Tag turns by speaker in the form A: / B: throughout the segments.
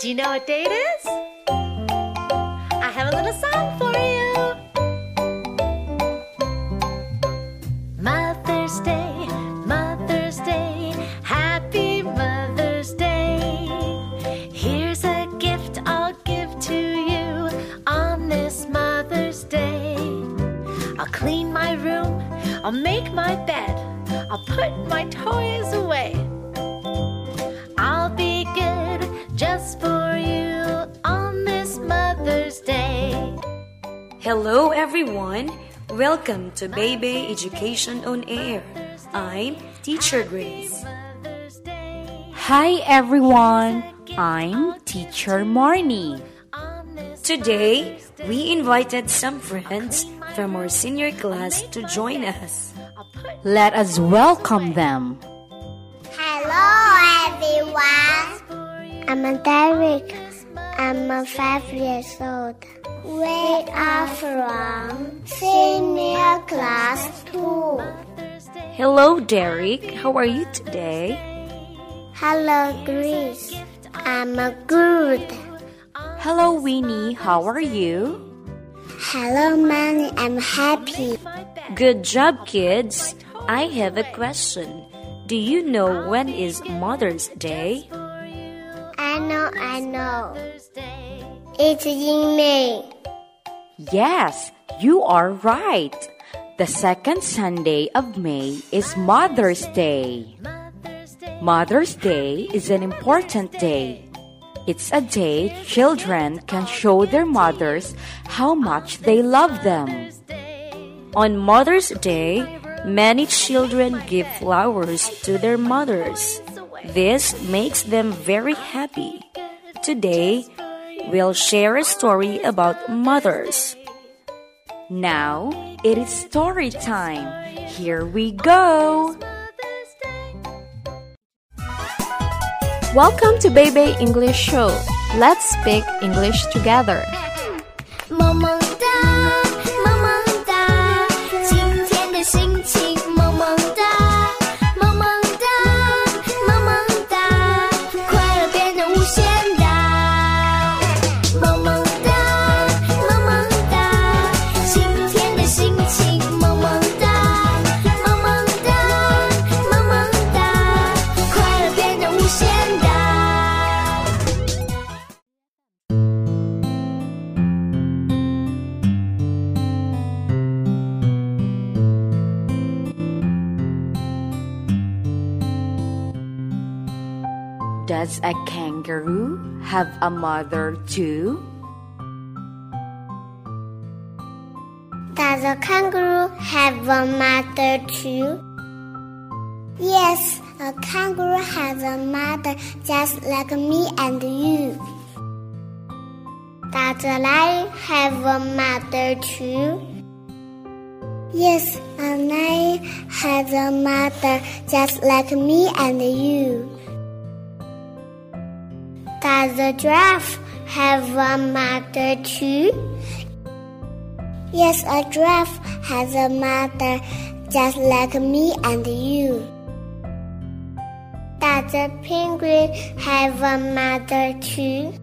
A: Do you know what day it is? I have a little song for you. Mother's Day, Mother's Day, Happy Mother's Day. Here's a gift I'll give to you on this Mother's Day. I'll clean my room, I'll make my bed, I'll put my toys away.
B: Hello, everyone. Welcome to Baby Education on Air. I'm Teacher Grace.
C: Hi everyone, I'm Teacher Marnie.
B: Today, we invited some friends from our senior class to join us.
C: Let us welcome them.
D: Hello, everyone. I'm Derek. I'm a five years old. We are from senior class two.
B: Hello, Derek. How are you today?
D: Hello, Grace. I'm a good.
C: Hello Winnie, how are you?
D: Hello, Manny. I'm happy.
B: Good job, kids. I have a question. Do you know when is Mother's Day?
D: I know, I know. It's in May.
C: Yes, you are right. The second Sunday of May is Mother's Day. Mother's Day is an important day. It's a day children can show their mothers how much they love them.
B: On Mother's Day, many children give flowers to their mothers. This makes them very happy. Today, we'll share a story about mothers.
C: Now it is story time. Here we go.
E: Welcome to Baby English Show. Let's speak English together.
D: 萌
C: Does a kangaroo have a mother too?
D: Does a kangaroo have a mother too? Yes, a kangaroo has a mother just like me and you. Does a lion have a mother too? Yes, a lion has a mother just like me and you. Does a giraffe have a mother too? Yes, a giraffe has a mother just like me and you. Does a penguin have a mother too?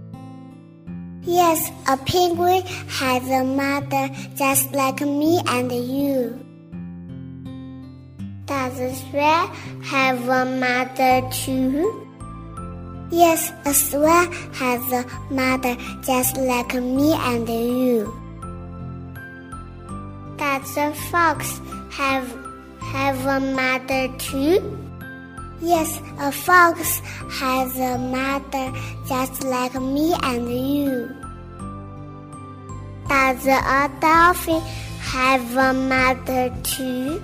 D: Yes, a penguin has a mother just like me and you. Does a swan have a mother too? Yes, a swan has a mother just like me and you. Does a fox have have a mother too? Yes, a fox has a mother just like me and you. Does a dolphin have a mother too?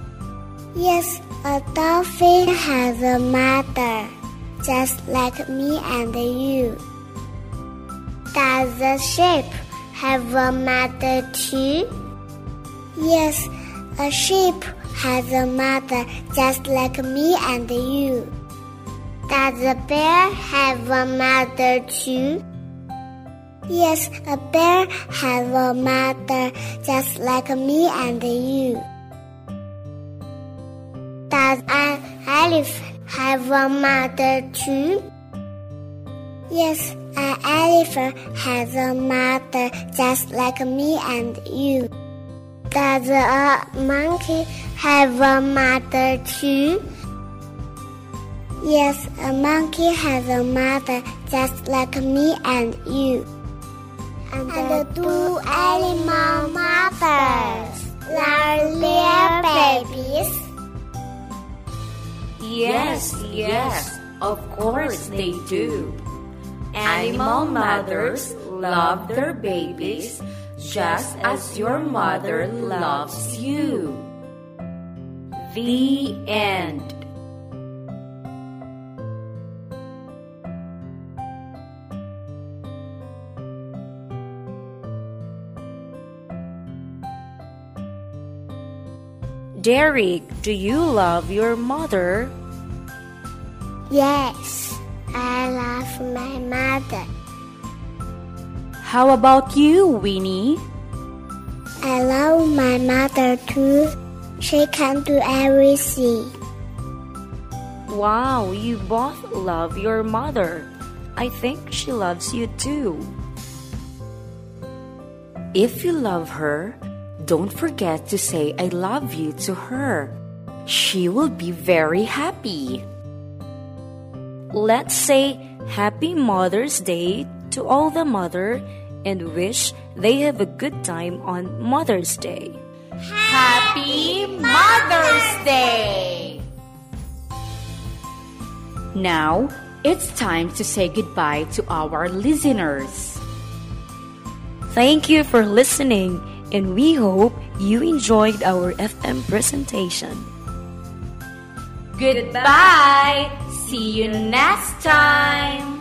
D: Yes, a dolphin has a mother just like me and you. Does a sheep have a mother too? Yes, a sheep has a mother just like me and you. Does a bear have a mother too? Yes, a bear has a mother just like me and you. Does an elephant have a mother too? Yes, an elephant has a mother just like me and you. Does a monkey have a mother too? Yes, a monkey has a mother just like me and you. And, the two animal mothers are their babies.
B: Yes, yes, of course they do. Animal mothers love their babies just as your mother loves you. The end. Derek, do you love your mother?
D: Yes, I love my mother.
C: How about you, Winnie?
D: I love my mother too. She can do everything.
B: Wow, you both love your mother. I think she loves you too.
C: If you love her, don't forget to say I love you to her. She will be very happy.
B: Let's say Happy Mother's Day to all the mother and wish they have a good time on Mother's Day.
C: Happy Mother's Day! Now, it's time to say goodbye to our listeners.
B: Thank you for listening, and we hope you enjoyed our FM presentation.
C: Goodbye! See you next time!